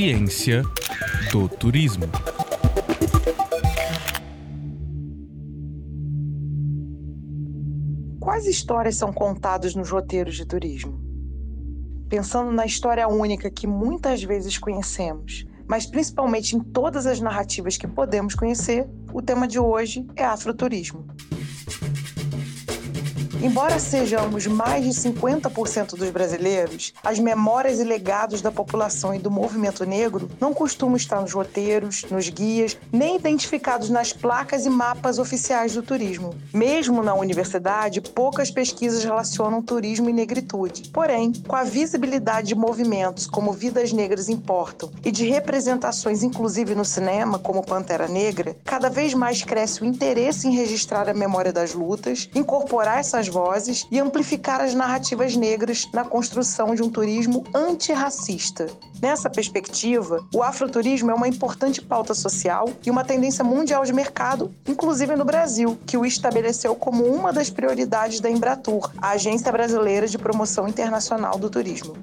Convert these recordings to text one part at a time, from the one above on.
Ciência do Turismo. Quais histórias são contadas nos roteiros de turismo? Pensando na história única que muitas vezes conhecemos, mas principalmente em todas as narrativas que podemos conhecer, o tema de hoje é afroturismo. Embora sejamos mais de 50% dos brasileiros, as memórias e legados da população e do movimento negro não costumam estar nos roteiros, nos guias, nem identificados nas placas e mapas oficiais do turismo. Mesmo na universidade, poucas pesquisas relacionam turismo e negritude. Porém, com a visibilidade de movimentos como Vidas Negras Importam e de representações inclusive no cinema, como Pantera Negra, cada vez mais cresce o interesse em registrar a memória das lutas, incorporar essas vozes e amplificar as narrativas negras na construção de um turismo antirracista. Nessa perspectiva, o afroturismo é uma importante pauta social e uma tendência mundial de mercado, inclusive no Brasil, que o estabeleceu como uma das prioridades da Embratur, a Agência Brasileira de Promoção Internacional do Turismo.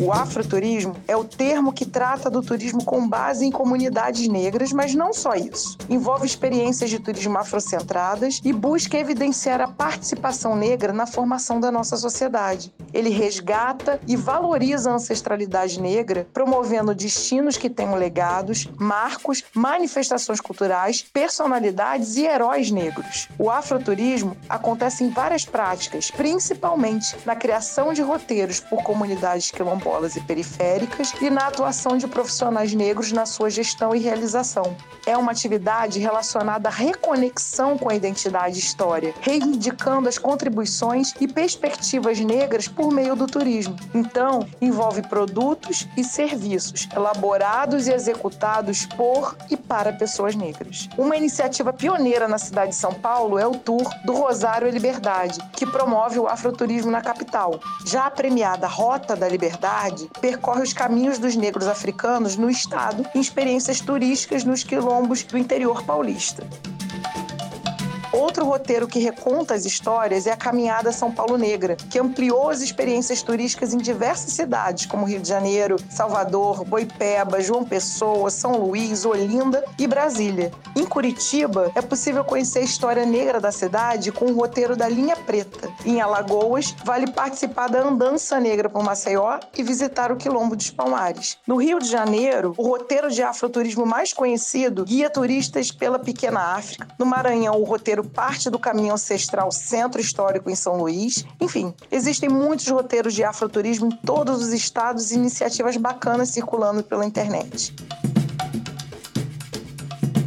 O afroturismo é o termo que trata do turismo com base em comunidades negras, mas não só isso. Envolve experiências de turismo afrocentradas e busca evidenciar a participação negra na formação da nossa sociedade. Ele resgata e valoriza a ancestralidade negra, promovendo destinos que tenham legados, marcos, manifestações culturais, personalidades e heróis negros. O afroturismo acontece em várias práticas, principalmente na criação de roteiros por comunidades quilombolas e periféricas e na atuação de profissionais negros na sua gestão e realização. É uma atividade relacionada à reconexão com a identidade e história, reivindicando as contribuições e perspectivas negras por meio do turismo. Então, envolve produtos e serviços elaborados e executados por e para pessoas negras. Uma iniciativa pioneira na cidade de São Paulo é o Tour do Rosário e Liberdade, que promove o afroturismo na capital. Já a premiada Rota da Liberdade percorre os caminhos dos negros africanos no estado em experiências turísticas nos quilombos do interior paulista. Outro roteiro que reconta as histórias é a Caminhada São Paulo Negra, que ampliou as experiências turísticas em diversas cidades, como Rio de Janeiro, Salvador, Boipeba, João Pessoa, São Luís, Olinda e Brasília. Em Curitiba, é possível conhecer a história negra da cidade com o roteiro da Linha Preta. Em Alagoas, vale participar da Andança Negra por Maceió e visitar o Quilombo dos Palmares. No Rio de Janeiro, o roteiro de afroturismo mais conhecido guia turistas pela Pequena África. No Maranhão, o roteiro parte do caminho ancestral Centro Histórico em São Luís. Enfim, existem muitos roteiros de afroturismo em todos os estados e iniciativas bacanas circulando pela internet.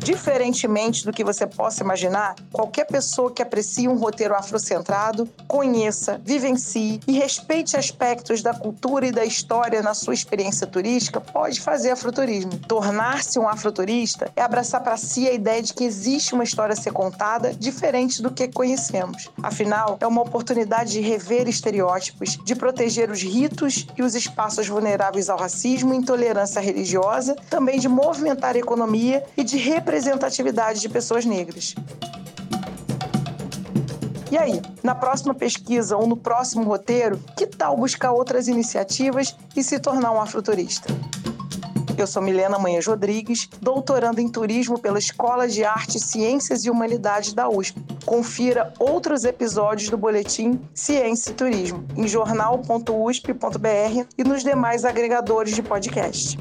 Diferentemente do que você possa imaginar, qualquer pessoa que aprecie um roteiro afrocentrado conheça, vivencie e respeite aspectos da cultura e da história na sua experiência turística pode fazer afroturismo. Tornar-se um afroturista é abraçar para si a ideia de que existe uma história a ser contada diferente do que conhecemos. Afinal, é uma oportunidade de rever estereótipos, de proteger os ritos e os espaços vulneráveis ao racismo e intolerância religiosa, também de movimentar a economia e de representar representatividade de pessoas negras. E aí, na próxima pesquisa ou no próximo roteiro, que tal buscar outras iniciativas e se tornar um afroturista? Eu sou Milena Manhãs Rodrigues, doutorando em turismo pela Escola de Artes, Ciências e Humanidades da USP. Confira outros episódios do boletim Ciência e Turismo em jornal.usp.br e nos demais agregadores de podcast.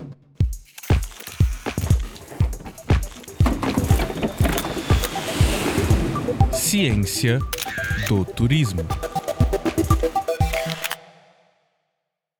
Ciência do Turismo.